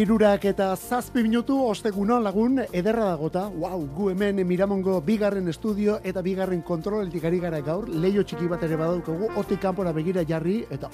Irurak eta zazpi minutu osteguna lagun ederra dagota. Wow, gu hemen Miramongo bigarren estudio eta bigarren kontroletik ari gara gaur. Leio txiki bat ere badaukagu, otik kanpora begira jarri eta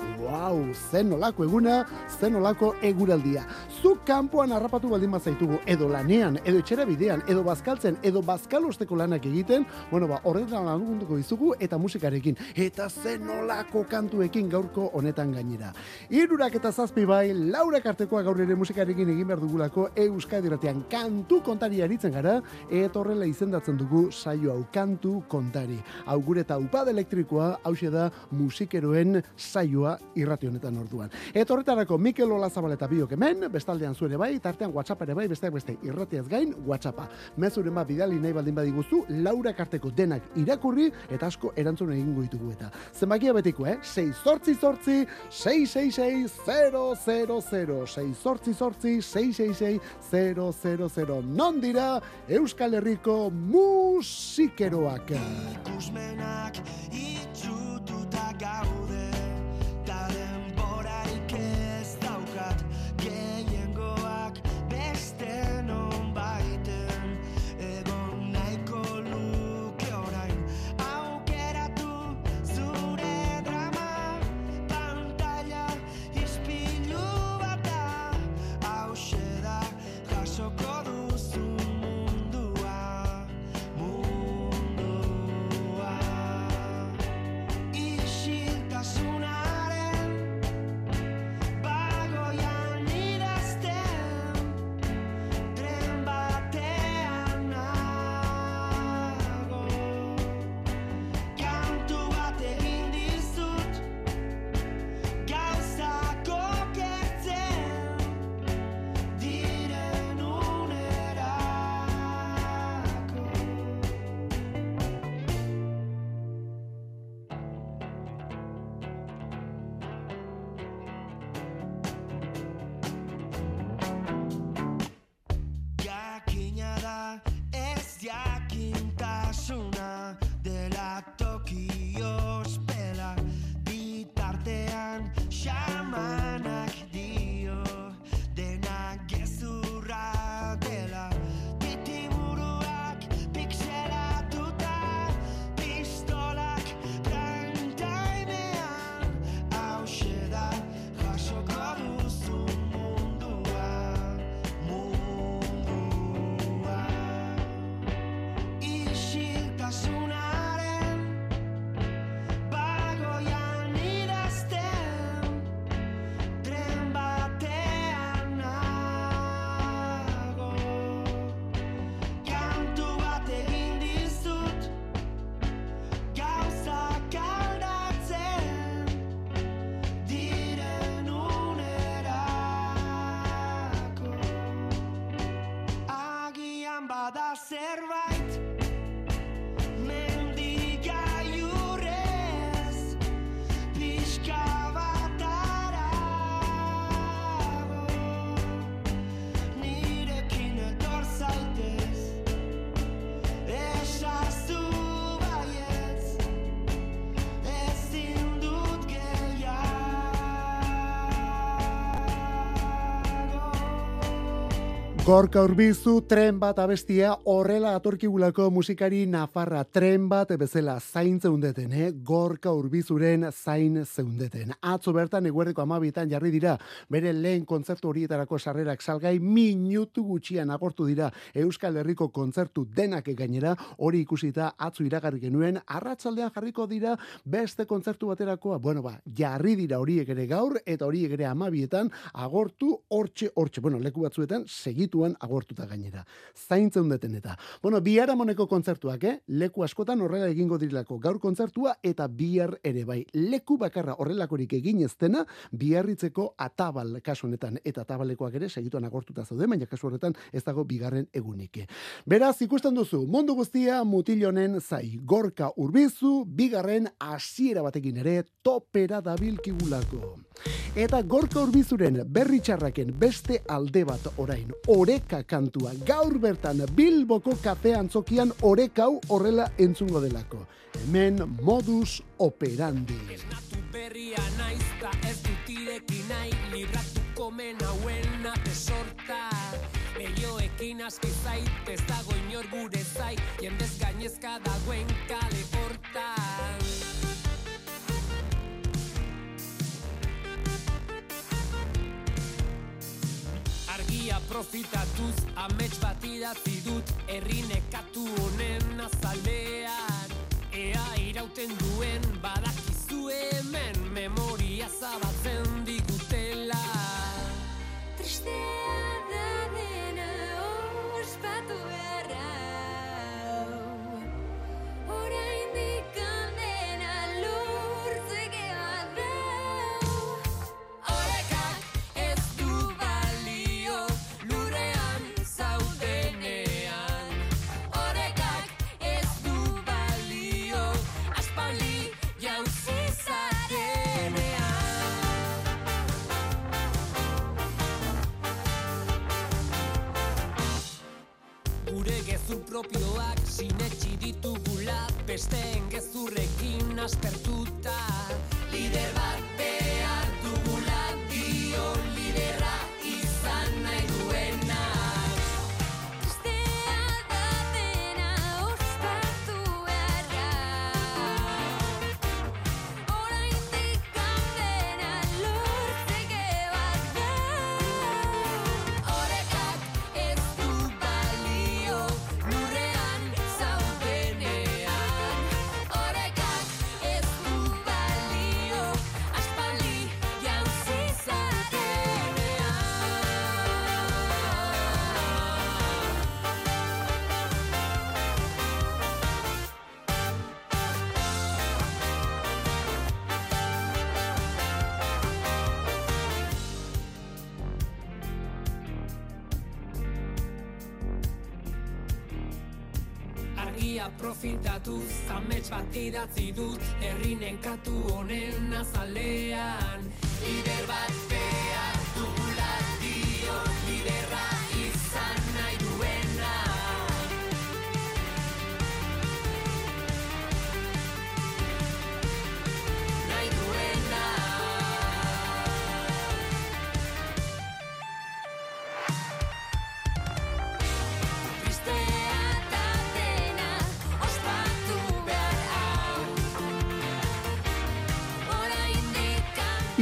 wow, zen olako eguna, zen olako eguraldia. Zu kanpoan harrapatu baldin bazaitugu, edo lanean, edo etxera bidean, edo bazkaltzen, edo bazkalosteko lanak egiten, bueno, ba, horretan lagunduko izugu eta musikarekin. Eta zen olako kantuekin gaurko honetan gainera. Irurak eta zazpi bai, laura kartekoa gaur ere musika musikarekin egin behar dugulako Euskadi Ratean kantu kontari aritzen gara eta horrela izendatzen dugu saio hau kantu kontari. Hau gure taupad elektrikoa hau da musikeroen saioa irrati honetan orduan. Eta horretarako Mikel Olazabal eta biok hemen, bestaldean zuere bai, tartean WhatsApp ere bai, besteak beste irratiaz gain WhatsAppa. Mezuren bat bidali nahi baldin badiguzu, Laura Karteko denak irakurri eta asko erantzun egingo ditugu eta. Zenbakia betiko, eh? 6 sortzi sortzi, 666 000, 6 sortzi sortzi, sortzi, 666 Non dira Euskal Herriko musikeroak. Ikusmenak itxututa gaude. serva Gorka urbizu, tren bat abestia, horrela atorkigulako musikari nafarra, tren bat bezala zain zeundeten, eh? Gorka urbizuren zain zeundeten. Atzo bertan eguerdeko amabitan jarri dira, bere lehen kontzertu horietarako sarrerak. Salgai, minutu gutxian agortu dira Euskal Herriko kontzertu denak gainera, hori ikusita atzo iragarri genuen, arratsaldean jarriko dira beste kontzertu baterakoa, bueno ba, jarri dira horiek ere gaur, eta horiek ere amabietan agortu hortxe, hortxe, bueno, leku batzuetan, segitu kontzertuan agortuta gainera. Zaintzen deten eta. Bueno, bihar amoneko kontzertuak, eh? Leku askotan horrela egingo dirilako gaur kontzertua eta bihar ere bai. Leku bakarra horrelakorik egin ez dena, biharritzeko atabal kasu honetan eta atabalekoak ere segituan agortuta zaude, baina kasu horretan ez dago bigarren egunik. Beraz, ikusten duzu, mundu guztia mutilonen zai. Gorka urbizu, bigarren hasiera batekin ere topera dabilkigulako. Eta gorka urbizuren berri txarraken beste alde bat orain oreka kantua. Gaur bertan Bilboko kafe antzokian orekau horrela entzungo delako. Hemen modus operandi. Esnatu berria naizta ez dutirekin nahi libratu komen hauen atesorta. Leioekin aski zait ez dago inor gure zait jendez gainezka dagoen amets bat idatzi dut errinekatu honen azalean. Ea irauten duen badakizu sinetxi ditugula besteen gezurrekin aspertuta lider profitatu Zamets bat idatzi dut Herrinen katu honen azalean. Lider bat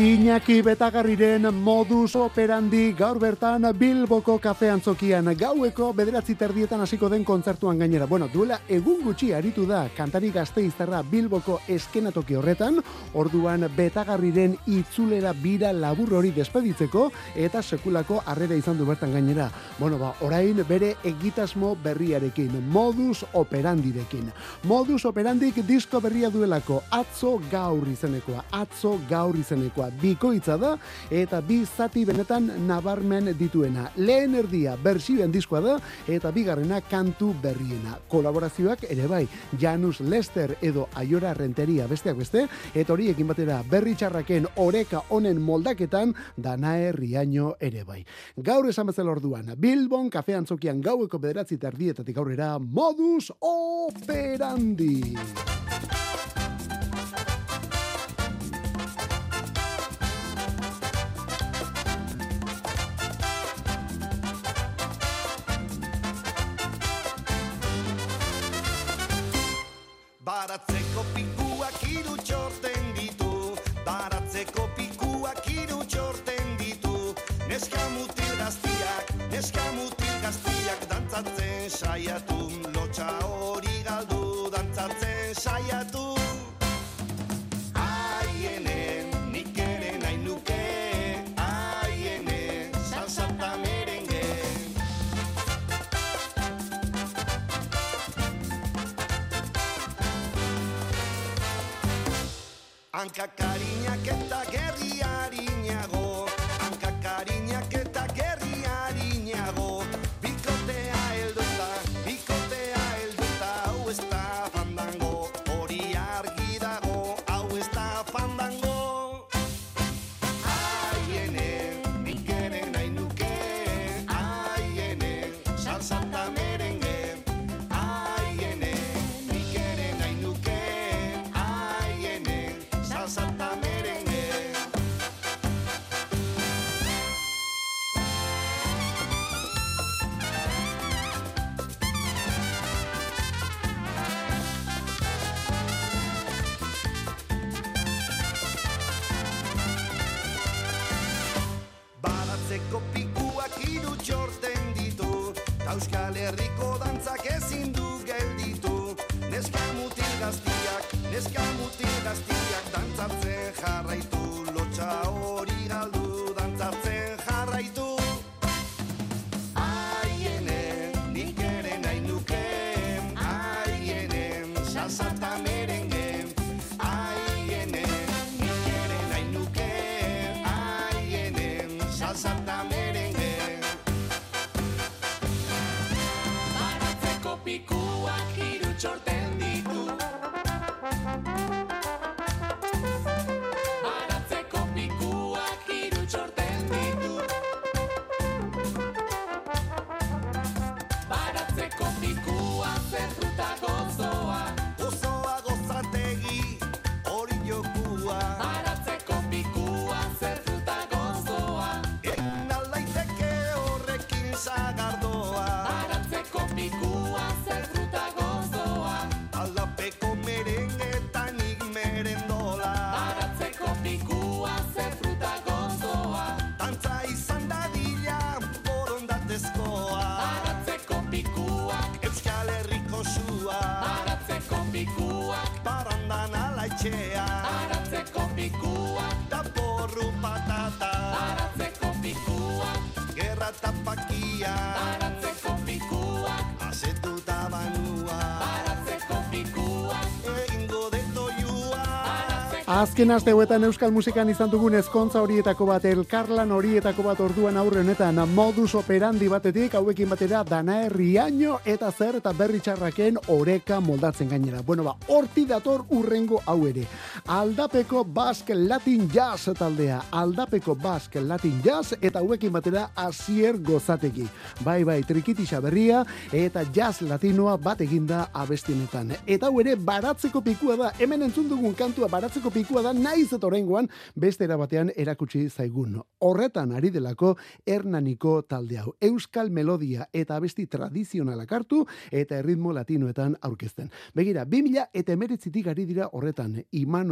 Iñaki Betagarriren modus operandi gaur bertan Bilboko kafe antzokian gaueko bederatzi terdietan hasiko den kontzertuan gainera. Bueno, duela egun gutxi aritu da kantari gazte izterra Bilboko eskenatoki horretan, orduan Betagarriren itzulera bira labur hori despeditzeko eta sekulako harrera izan du bertan gainera. Bueno, ba, orain bere egitasmo berriarekin, modus operandirekin. Modus operandik disko berria duelako, atzo gaur izenekoa, atzo gaur izenekoa bikoitza da eta bi zati benetan nabarmen dituena. Lehen erdia bersioen diskoa da eta bigarrena kantu berriena. Kolaborazioak ere bai, Janus Lester edo Aiora Renteria besteak beste, eta horiekin batera berri txarraken oreka honen moldaketan danae riaino ere bai. Gaur esan bezala orduan, Bilbon kafean zokian gaueko bederatzi tardietatik aurrera modus operandi. Coca-Cola. Dantzatzen jarraitu, Alaitxea baratzeko pikuak, Da porru patata. Baratzeko Azken aste hauetan euskal musikan izan dugun ezkontza horietako bat, elkarlan horietako bat orduan aurre honetan, modus operandi batetik, hauekin batera, dana herriaino eta zer eta berri txarraken oreka moldatzen gainera. Bueno, ba, horti dator urrengo hau ere. Aldapeko Basque Latin Jazz taldea, aldapeko Basque Latin Jazz eta hauekin batera asier gozateki. Bai, bai, trikitisa berria eta jazz latinoa bat eginda abestienetan. Eta hau ere baratzeko pikua da, hemen entzun dugun kantua baratzeko pikua da, naiz eta oraingoan beste batean erakutsi zaigun. Horretan ari delako Hernaniko talde hau. Euskal melodia eta abesti tradizionalak hartu eta erritmo latinoetan aurkezten. Begira, 2000 eta emeritzitik ari dira horretan.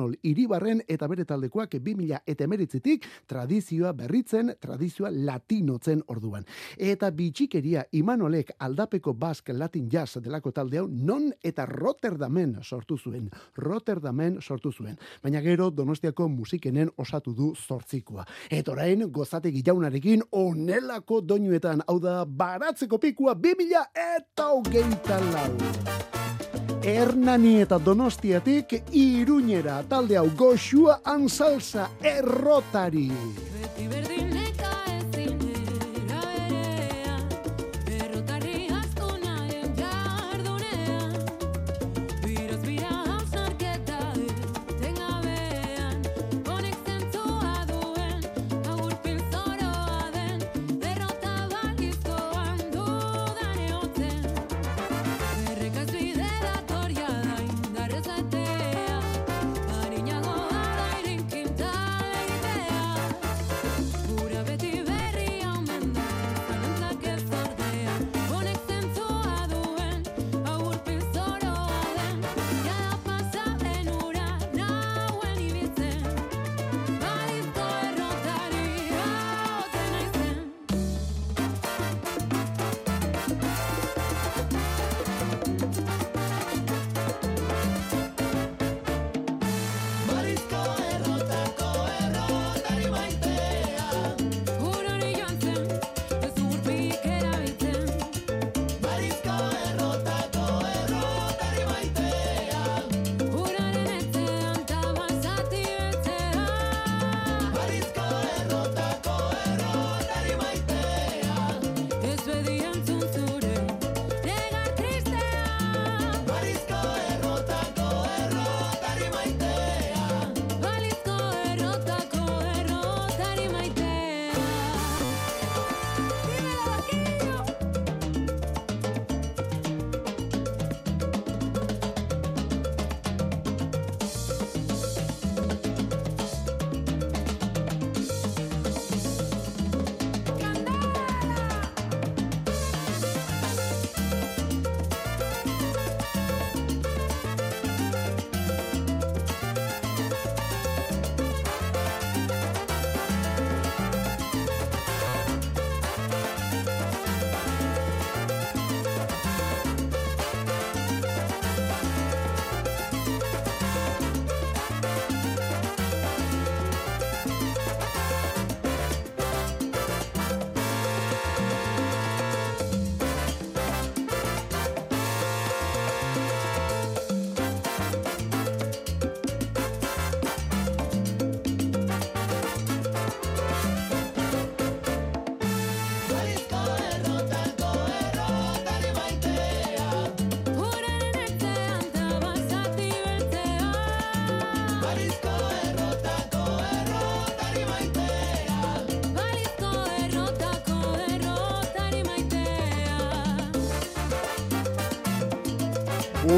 Imanol Iribarren eta bere taldekoak 2000 eta emeritzitik tradizioa berritzen, tradizioa latinotzen orduan. Eta bitxikeria Imanolek aldapeko Basque Latin Jazz delako talde hau non eta Rotterdamen sortu zuen. Rotterdamen sortu zuen. Baina gero Donostiako musikenen osatu du zortzikoa. Eta orain gozategi jaunarekin onelako doinuetan, hau da baratzeko pikua 2000 eta hogeita lau. Hernani eta Donostiatik iruñera talde hau goxua ansalsa errotari.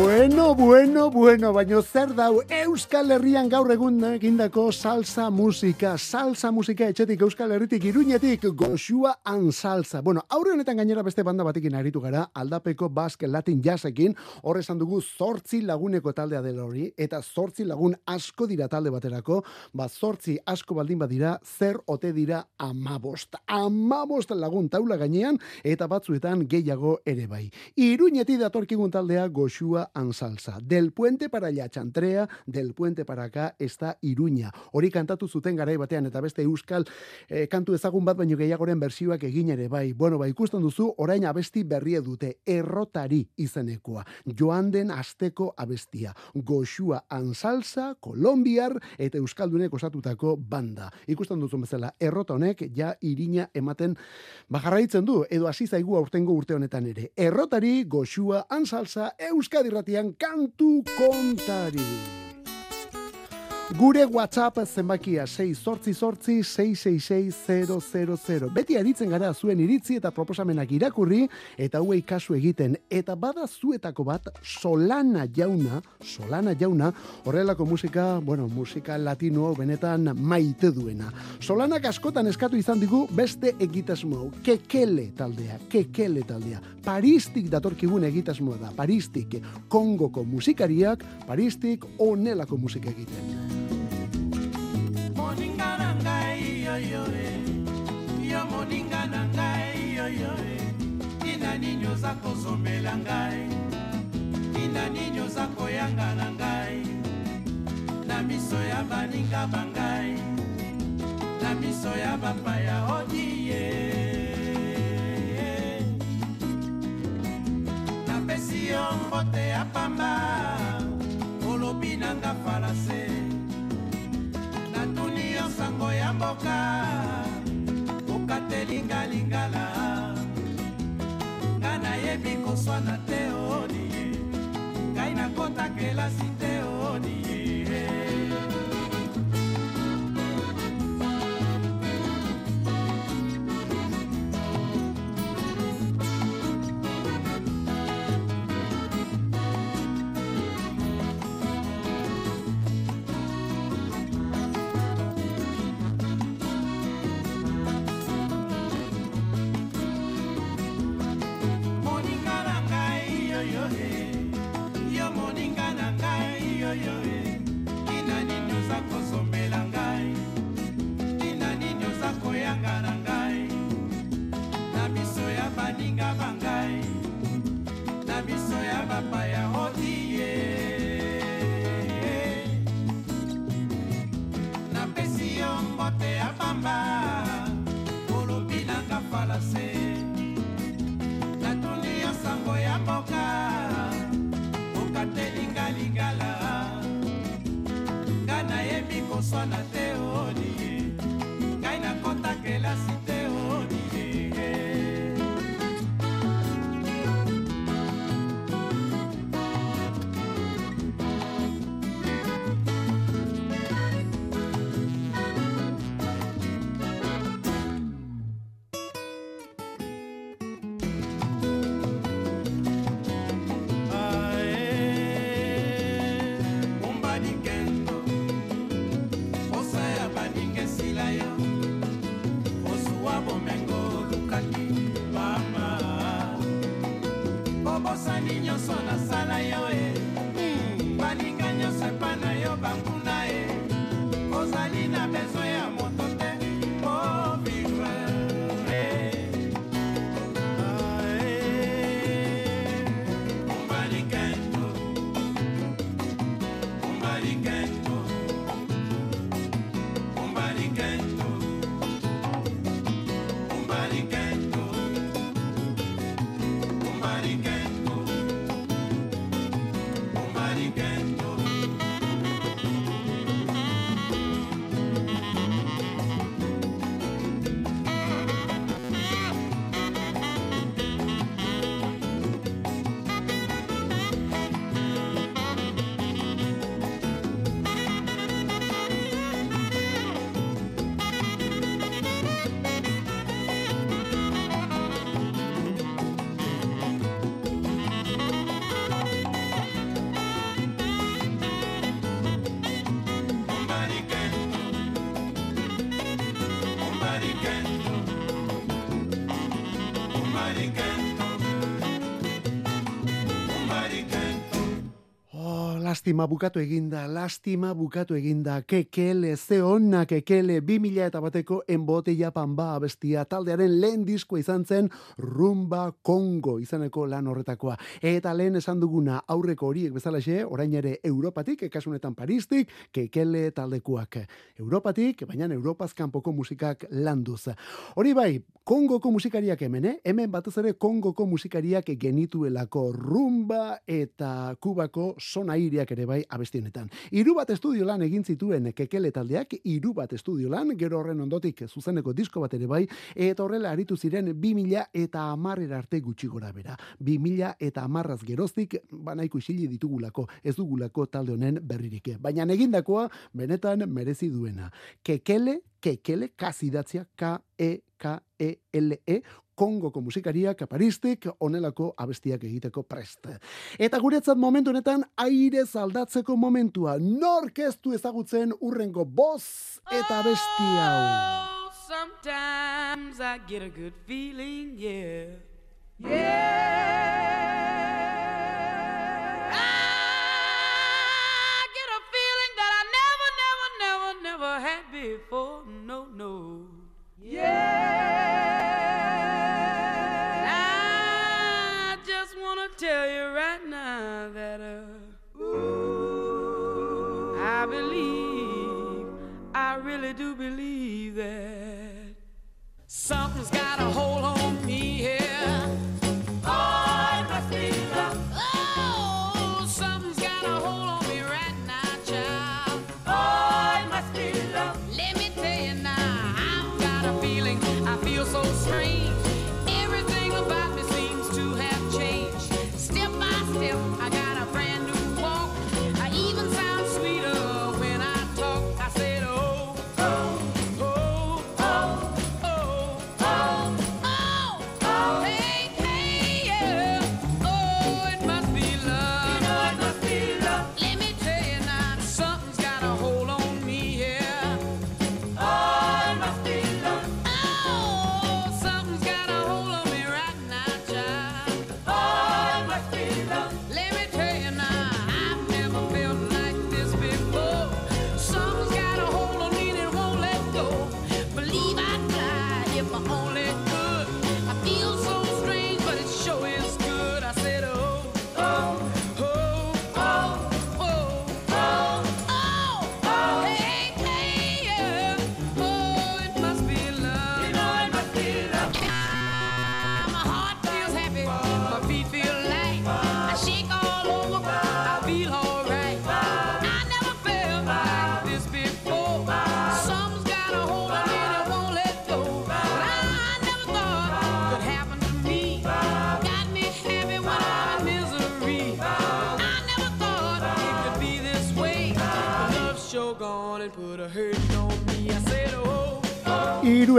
Bueno, bueno, bueno, baino zer dau Euskal Herrian gaur egun egindako salsa musika, salsa musika etxetik Euskal Herritik iruñetik goxua an salsa. Bueno, aurre honetan gainera beste banda batekin aritu gara, aldapeko basque latin jazzekin, hor esan dugu zortzi laguneko taldea dela hori, eta zortzi lagun asko dira talde baterako, ba zortzi asko baldin badira, zer ote dira amabost. Amabost lagun taula gainean, eta batzuetan gehiago ere bai. Iruñetik datorkigun taldea goxua an salsa. Del puente para allá chantrea, del puente para acá está Iruña. Hori kantatu zuten garai batean eta beste euskal eh, kantu ezagun bat baino gehiagoren bersioak egin ere bai. Bueno, bai ikusten duzu orain abesti berrie dute errotari izenekoa. Joan den asteko abestia. Goxua an salsa, kolombiar eta euskaldunek osatutako banda. Ikusten duzu bezala errota honek ja irina ematen bajarraitzen du edo hasi zaigu aurtengo urte honetan ere. Errotari goxua an salsa Euskadi irratian kantu kontari. Gure WhatsApp zenbakia 6 sortzi sortzi 666 Beti aritzen gara zuen iritzi eta proposamenak irakurri eta hauei kasu egiten. Eta bada zuetako bat Solana jauna, Solana jauna, horrelako musika, bueno, musika latino benetan maite duena. Solanak askotan eskatu izan digu beste egitasmo hau. Kekele taldea, kekele taldea. Paristik datorkigun egitasmoa da, Paristik. Kongoko musikariak, Paristik onelako musika egiten. Moninga na ngai yoyo e yo moninga na ngai yoyo tina nini oza kozomela ngai? Tina nini oza koyanga na ngai? Na miso ya baninga bangai na miso ya bapaya odiye napesi yo mbote ya pamba olobi nanga falase masango ya mboka okateli nga lingala nga nayebi koswana te oh onie ngai nakota kelasi te oh onie lastima bukatu eginda, lastima bukatu eginda, kekele, ze onna kekele, 2000 eta bateko enbote japan ba abestia, taldearen lehen diskoa izan zen rumba kongo izaneko lan horretakoa. Eta lehen esan duguna aurreko horiek bezalaxe, orain ere Europatik, kasunetan Paristik, kekele taldekuak. Europatik, baina Europaz kanpoko musikak landuz. Hori bai, Kongoko musikariak hemen, eh? hemen batez ere Kongoko musikariak genituelako rumba eta kubako sonairiak ere bai abesti honetan. Hiru bat estudio lan egin zituen kekele taldeak, hiru bat estudio lan, gero horren ondotik zuzeneko disko bat ere bai, eta horrela aritu ziren 2000 eta amarrera arte gutxi gora bera. 2000 eta amarraz geroztik, banaiko isili ditugulako, ez dugulako talde honen berririk. Baina egindakoa benetan merezi duena. Kekele, kekele, kazidatzia, K-E-K-E-L-E, Kongoko musikariak Paristik onelako abestiak egiteko prest. Eta guretzat momentu honetan aire aldatzeko momentua. Nork ez du ezagutzen urrengo boz eta abesti hau. Oh, sometimes I get a good feeling, yeah. Yeah.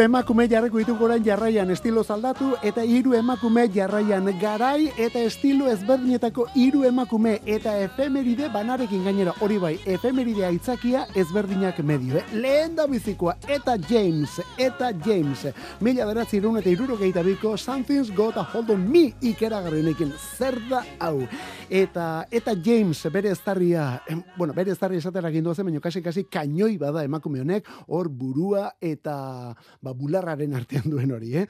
Emakume jarriko ditugu orain jarraian estilo zaldatu eta hiru emakume jarraian garai eta estilo ezberdinetako hiru emakume eta efemeride banarekin gainera. Hori bai efemeride aitzakia ezberdinak medio eh? lehen da bizikoa eta James eta James. Mila beratzi irun eta irurogeita biko Something's Got a Hold on Me ikeragarrienekin. Zer da hau? Eta eta James bere estarria em, bueno bere estarria esatera gindu zen baina kasi kasi kainoi bada emakume honek hor burua eta ba, bularraren artean duen hori, eh?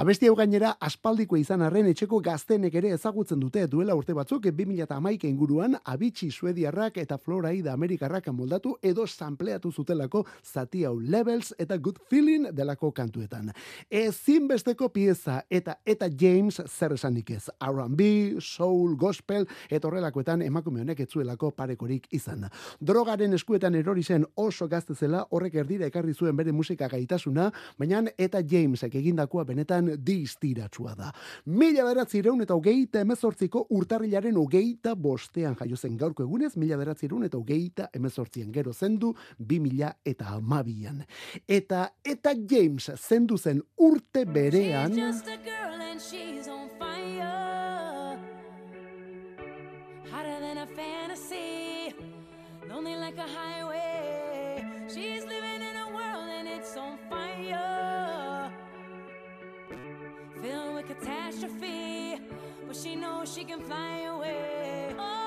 Abesti hau gainera aspaldiko izan arren etxeko gaztenek ere ezagutzen dute duela urte batzuk 2011 inguruan abitsi suediarrak eta floraida amerikarrak moldatu edo sampleatu zutelako zati hau levels eta good feeling delako kantuetan. Ezinbesteko pieza eta eta James zer esanik ez. R&B, soul, gospel eta horrelakoetan emakume honek etzuelako parekorik izan. Drogaren eskuetan erori zen oso gazte zela horrek erdira ekarri zuen bere musika gaitasuna, baina eta Jamesek egindakoa benetan distiratsua da. Mila beratzireun eta hogeita emezortziko urtarrilaren hogeita bostean jaio zen gaurko egunez, mila beratzireun eta hogeita emezortzien gero zendu, bi mila eta amabian. Eta eta James zendu zen urte berean... Hotter than a fantasy. Lonely like a highway. Catastrophe. But she knows she can fly away. Oh,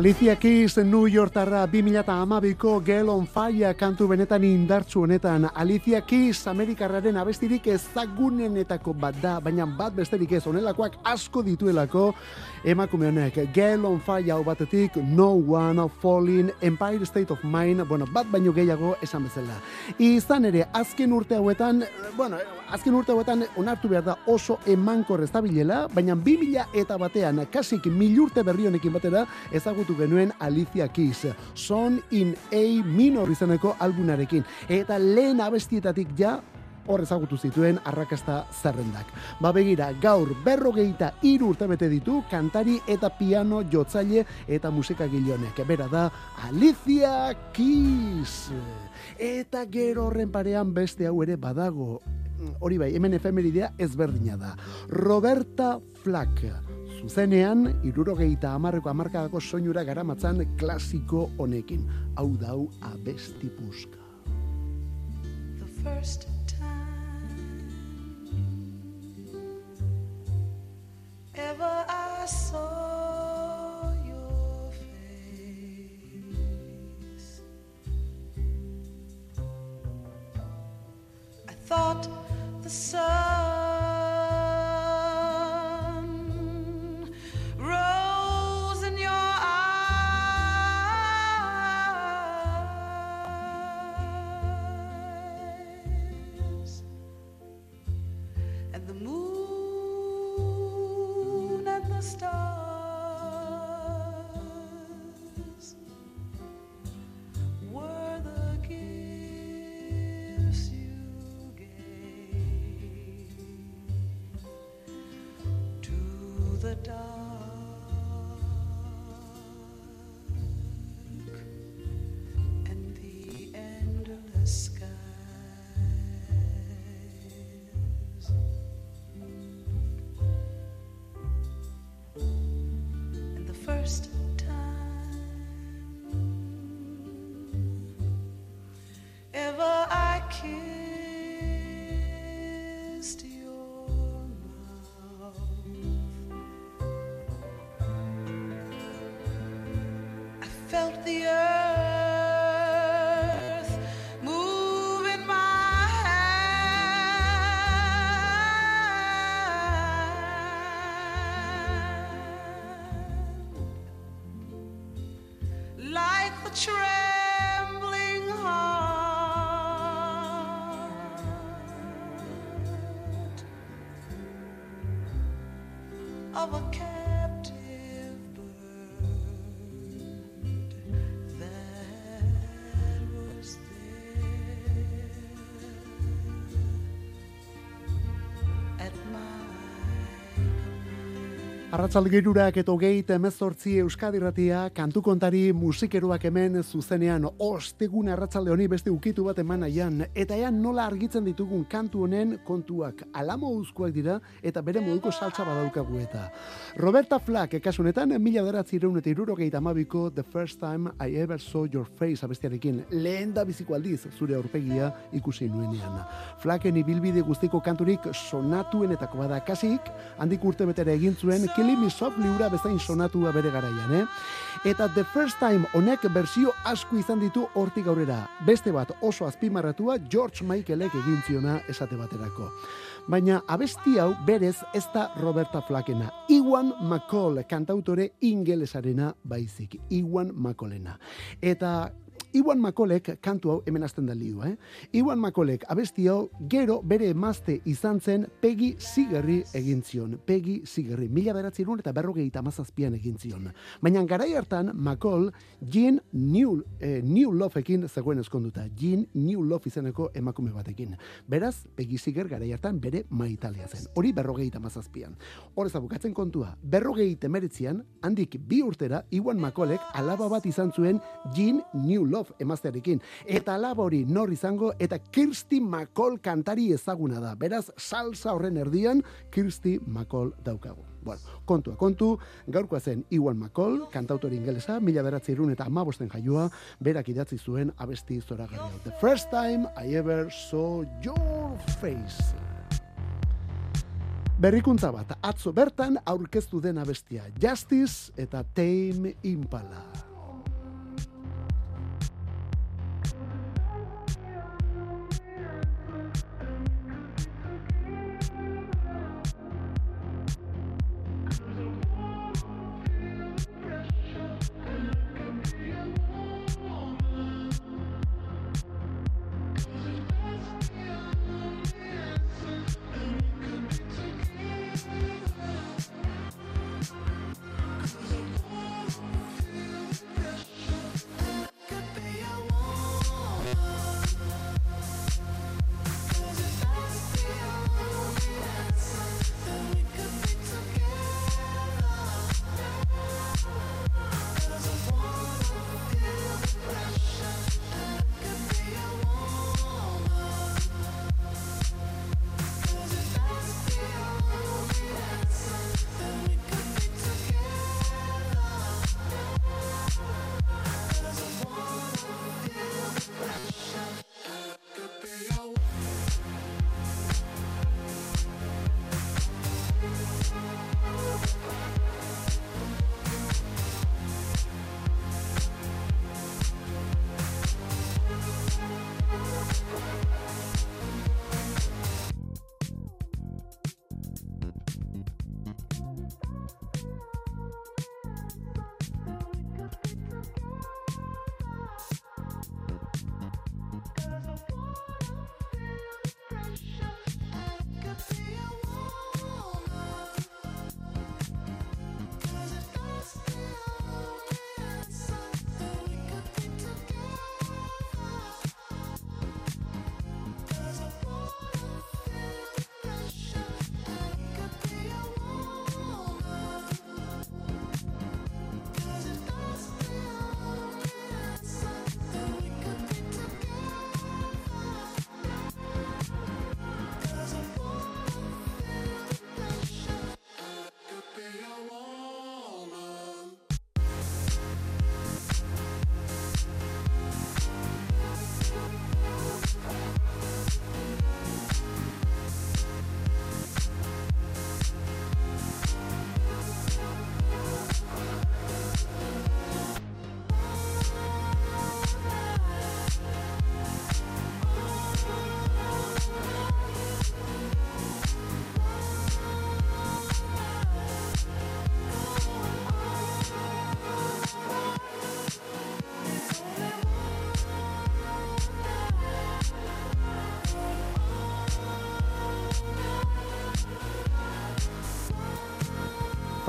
Alicia Keys New Yorktarra 2012ko Girl on Fire kantu benetan indartsu honetan. Alicia Keys Amerikarraren abestirik ezagunenetako bat da, baina bat besterik ez honelakoak asko dituelako emakume honek. Girl on Fire hau batetik No One Falling Empire State of Mind, bueno, bat baino gehiago esan bezala. Izan ere, azken urte hauetan, bueno, azken urte hauetan onartu behar da oso emankor ez dabilela, baina 2000 eta batean, kasik milurte berri honekin batera, ezagutu genuen Alicia Keys, Son in A minor izeneko albunarekin. Eta lehen abestietatik ja, hor ezagutu zituen arrakasta zerrendak. Ba begira, gaur berrogeita hiru urte bete ditu kantari eta piano jotzaile eta musika gilonek. Bera da Alicia Keys. Eta gero horren parean beste hau ere badago. Hori bai, hemen efemeridea ezberdina da. Roberta Flack. Zuzenean, irurogeita amarreko amarkadako soinura garamatzan klasiko honekin. Hau dau abesti puska. the first of Arratzalgirurak eta hogeita emezortzi Euskadirratia, kantu kontari musikeroak hemen zuzenean. Ostegun arratzalde honi beste ukitu bat eman aian, eta ean nola argitzen ditugun kantu honen kontuak? Alamo uzkoak dira eta bere moduko saltza badaukagu eta. Roberta Flack, kasunetan, mila beratzi eta irurogeita amabiko The First Time I Ever Saw Your Face abestiarekin, lehen da biziko aldiz zure aurpegia ikusi nuenean. Flacken ibilbide guztiko kanturik sonatuenetako bada. Kasik, handik urte betera egin zuen Killing Me Softly ura bezain sonatua bere garaian, eh? Eta The First Time honek bersio asko izan ditu hortik aurrera. Beste bat oso azpimarratua George Michaelek egin ziona esate baterako. Baina abesti hau berez ez da Roberta Flakena. Iwan McCall kantautore ingelesarena baizik. Iwan McCallena. Eta Iwan Makolek kantu hau hemen hasten da liu, eh? Iwan Makolek abesti hau gero bere emazte izan zen Peggy Sigerri egin zion. Peggy Sigerri. Mila beratzerun eta berrogeita amazazpian egin zion. Baina garai hartan Makol Jean New, eh, New Loveekin zegoen eskonduta. Jean New Love izeneko emakume batekin. Beraz, Peggy Siger garai hartan bere maitalea zen. Hori berrogeita amazazpian. Horrez abukatzen kontua. Berrogeita emeretzian, handik bi urtera, Iwan Makolek alaba bat izan zuen Jean New Love emaztearekin. Eta alaba hori nor izango eta Kirsty McCall kantari ezaguna da. Beraz, salsa horren erdian Kirsty McCall daukagu. Bueno, kontua, kontu, gaurkoa zen Iwan McCall, kantautori ingelesa, mila beratzi eta amabosten jaioa, berak idatzi zuen abesti zora The first time I ever saw your face. Berrikuntza bat, atzo bertan aurkeztu den abestia, Justice eta Tame Impala.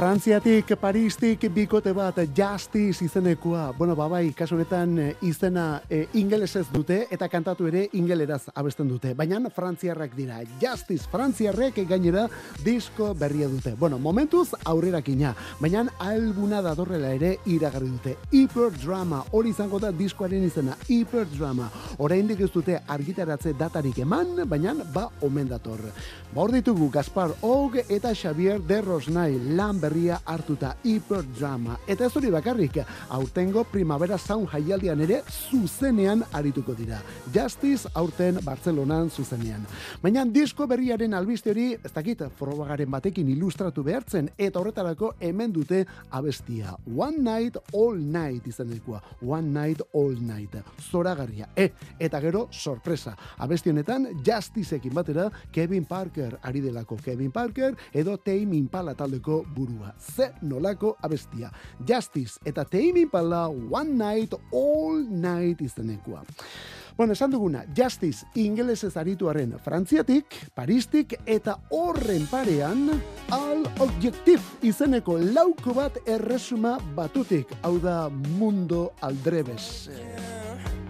Frantziatik, Paristik, bikote bat, Justice izenekoa. Bueno, babai, kasu honetan eh, izena e, ingelesez dute eta kantatu ere ingeleraz abesten dute. Baina frantziarrak dira. Justice, frantziarrek gainera disko berria dute. Bueno, momentuz aurrerakina. Baina albuna datorrela ere iragarri dute. Hyper Drama, hori izango da diskoaren izena. Hyper Drama. Oraindik ez dute argitaratze datarik eman, baina ba omen dator. Ba hor ditugu Gaspar Og eta Xavier de Rosnay, Lambert berria hartuta hiperdrama. Eta ez hori bakarrik, aurtengo primavera sound jaialdian ere zuzenean arituko dira. Justice aurten Bartzelonan zuzenean. Baina disko berriaren albiste hori, ez dakit, frogaren batekin ilustratu behartzen, eta horretarako hemen dute abestia. One Night All Night izanekoa. One Night All Night. Zoragarria. E, eta gero, sorpresa. Abesti honetan, Justiceekin batera, Kevin Parker ari delako Kevin Parker, edo Tame Impala taldeko burua. Ze nolako abestia. Justice eta Tame Impala One Night All Night izanekoa. Bueno, esan duguna, Justice ingelesez arituaren Frantziatik, Paristik eta horren parean Al Objectif izeneko lauko bat erresuma batutik, hau da Mundo Aldrebes. Listening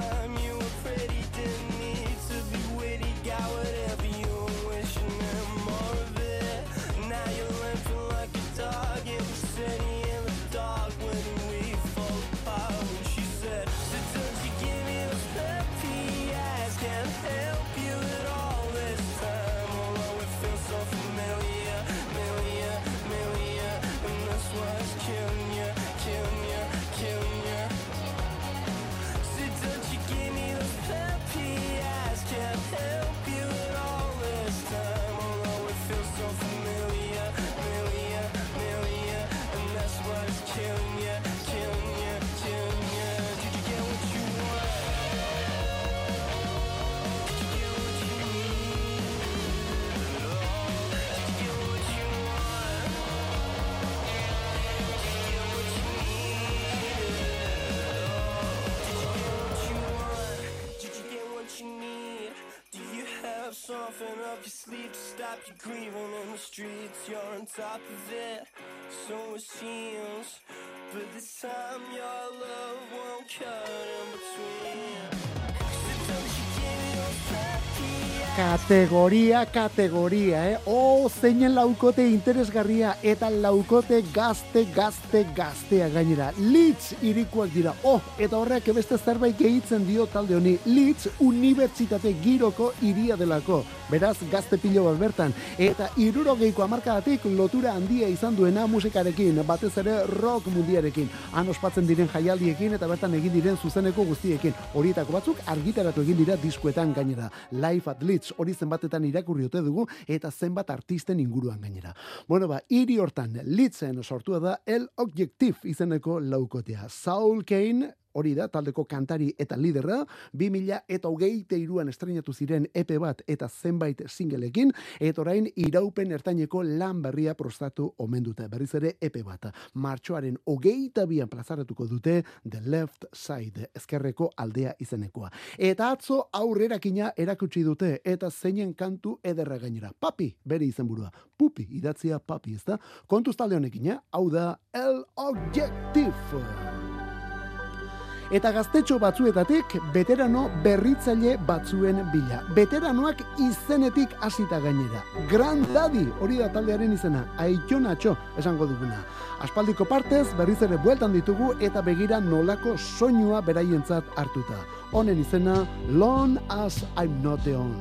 sure something up your sleeve to stop you grieving in the streets? You're on top of it, so it seems. But this time your love won't cut in between. So don't Kategoria, kategoria, eh? Oh, zeinen laukote interesgarria eta laukote gazte, gazte, gaztea gainera. Litz irikoak dira. Oh, eta horrek beste zerbait gehitzen dio talde honi. Litz unibertsitate giroko iria delako. Beraz, gazte pilo bat bertan. Eta irurogeiko amarkadatik lotura handia izan duena musikarekin, batez ere rock mundiarekin. Han ospatzen diren jaialdiekin eta bertan egin diren zuzeneko guztiekin. Horietako batzuk argitaratu egin dira diskuetan gainera. Life at Leeds hori zenbatetan irakurri ote dugu eta zenbat artisten inguruan gainera. Bueno ba, hiri hortan Leedsen sortua da El Objectif izeneko laukotea. Saul Kane hori da, taldeko kantari eta liderra, 2000 eta hogeite iruan estrenatu ziren epe bat eta zenbait singleekin, eta orain iraupen ertaineko lan berria prostatu omen dute. Berriz ere epe bat. Martxoaren hogeita bian plazaratuko dute The Left Side, ezkerreko aldea izenekoa. Eta atzo aurrerakina erakutsi dute, eta zeinen kantu ederra gainera. Papi, bere izenburua. Pupi, idatzia papi, ezta? Kontuz talde honekin, hau da El Objective. Eta gaztetxo batzuetatik veterano berritzaile batzuen bila. Veteranoak izenetik hasita gainera. Grand Daddy, hori da taldearen izena, aitonatxo esango duguna. Aspaldiko partez berriz ere bueltan ditugu eta begira nolako soinua beraientzat hartuta. Honen izena Long as I'm not the on.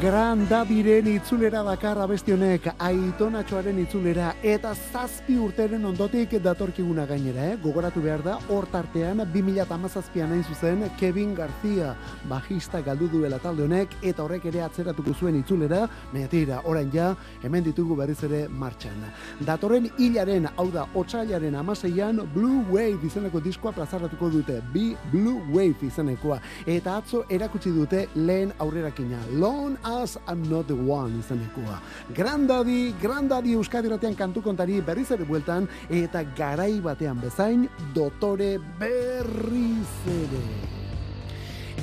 Gran Dadiren itzulera dakar abesti honek aitonatxoaren itzulera. Eta zazpi urteren ondotik datorkiguna gainera, eh? gogoratu behar da, hor tartean 2008an hain zuzen Kevin García bajista galdu duela talde honek eta horrek ere atzeratuko zuen itzulera, metira, orain ja, hemen ditugu berriz ere martxan. Datorren hilaren, hau da, otxailaren amaseian Blue Wave izeneko diskoa plazaratuko dute, bi Blue Wave izenekoa, eta atzo erakutsi dute lehen aurrerakina, Lone as I'm not the one izenekoa. Grandadi, Grandadi Euskadi ratean kantu kontari berriz ere bueltan, eta garai batean bezain, dotore berriz ere.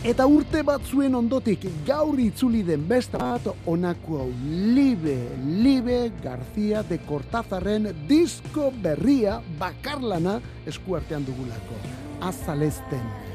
Eta urte batzuen ondotik gaur itzuli den beste bat onako hau Libe, Libe García de Cortázarren disko berria bakarlana eskuartean dugulako. Azalesten.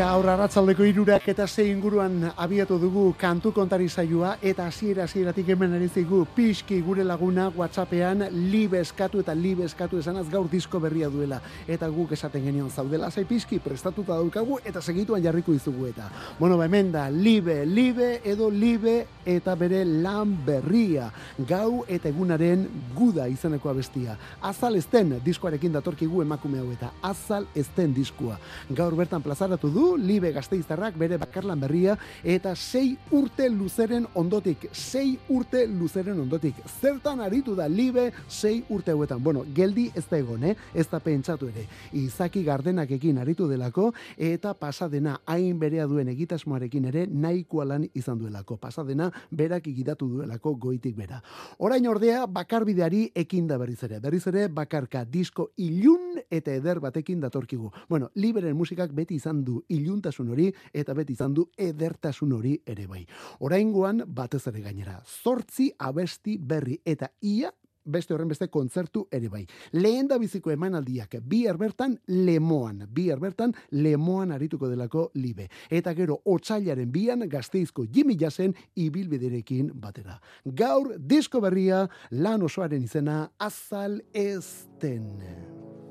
Gaur arratzaldeko irurak eta ze inguruan abiatu dugu kantu kontari saioa eta hasiera hasieratik hemen ari zaigu pixki gure laguna whatsappean libe eskatu eta libe eskatu esanaz gaur disko berria duela. Eta guk esaten genion zaudela zai pixki prestatuta daukagu eta segituan jarriko izugu eta. Bueno ba hemen da libe, libe edo libe eta bere lan berria. Gau eta egunaren guda izeneko abestia. Azal ezten diskoarekin datorkigu emakume hau eta azal ezten diskoa. Gaur bertan plazaratu du libe gazteiztarrak bere bakarlan berria eta sei urte luzeren ondotik sei urte luzeren ondotik. Zertan aritu da libe sei urte hauetan? Bueno geldi ez da egon eh? ez da pentsatu ere. Izaki gardenakekin aritu delako eta pasadena hain berea duen egitasmoarekin ere nahikoa lan izan duelako. Pasadena berak igidatu duelako goitik bera orain ordea bakarbideari ekin da berriz ere. Berriz ere bakarka disko ilun eta eder batekin datorkigu. Bueno liberen musikak beti izan du iluntasun hori eta beti izan du edertasun hori ere bai oraingoan batez ere gainera zortzi abesti berri eta ia beste horren beste kontzertu ere bai. Lehen da biziko emanaldiak bi bertan lemoan, bi bertan lemoan arituko delako libe. Eta gero otsailaren bian gazteizko Jimmy Jassen ibilbiderekin batera. Gaur disko berria lan osoaren izena azal ezten.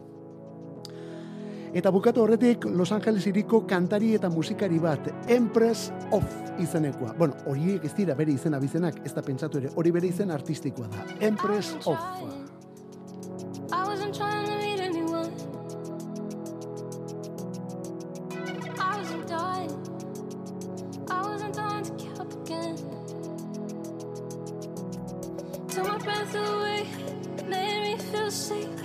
Eta bukatu horretik Los Angeles iriko kantari eta musikari bat, Empress of izenekoa. Bueno, horiek ez dira bere izena bizenak, ez da pentsatu ere, hori bere izen artistikoa da. Empress of. I wasn't trying to meet anyone. Friends away made me feel safe.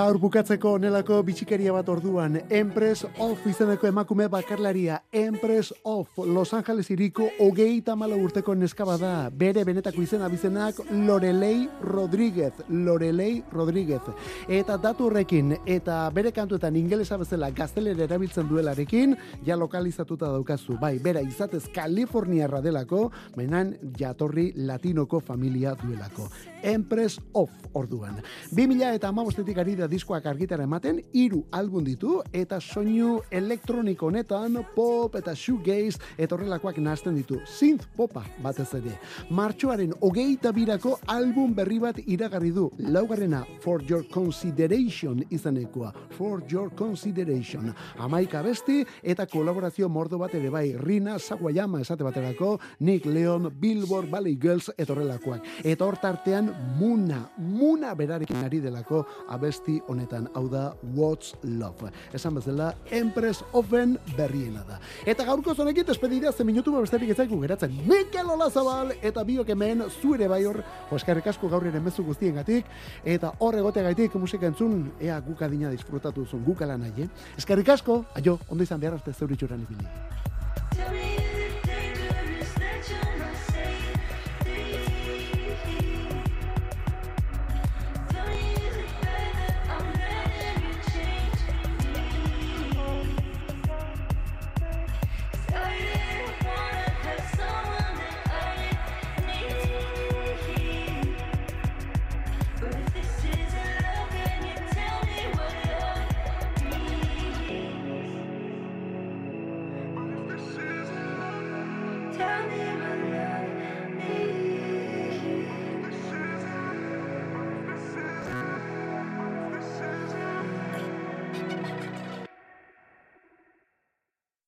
Gaur bukatzeko onelako bitxikeria bat orduan, Empress of izeneko emakume bakarlaria, Empress Los Angeles iriko hogeita mala urteko neska bada, bere benetako izena bizenak Lorelei Rodríguez, Lorelei Rodríguez. Eta datu horrekin, eta bere kantuetan ingelesa bezala gaztelera erabiltzen duelarekin, ja lokalizatuta daukazu, bai, bera izatez Kaliforniarra delako, menan jatorri latinoko familia duelako. Empress of orduan. 2000 eta amabostetik ari da diskoak argitara ematen, hiru album ditu, eta soinu elektroniko honetan, pop eta shoegaze, eta horrelakoak nazten ditu. Synth popa batez ere. Martxoaren hogeita birako album berri bat iragarri du. Laugarrena, For Your Consideration izanekoa. For Your Consideration. Amaika besti eta kolaborazio mordo bat ere bai. Rina Sawayama esate baterako, Nick Leon, Billboard, Valley Girls, eta horrelakoak. Eta hor tartean Muna, Muna berarekin ari delako abesti honetan, hau da What's Love. Esan bezala, Empress Oven berriena da. Eta gaurko zonekin despedidea ze minutu besterik ezaiku geratzen. Mikel Olazabal eta biok hemen zuere bai hor, eskerrik asko gaur ere mezu guztiengatik eta hor egoteagaitik musika entzun, ea guk adina disfrutatu zuen guk ala nahi, eh? Eskerrik asko, aio, ondo izan behar arte zeuritxuran ibili.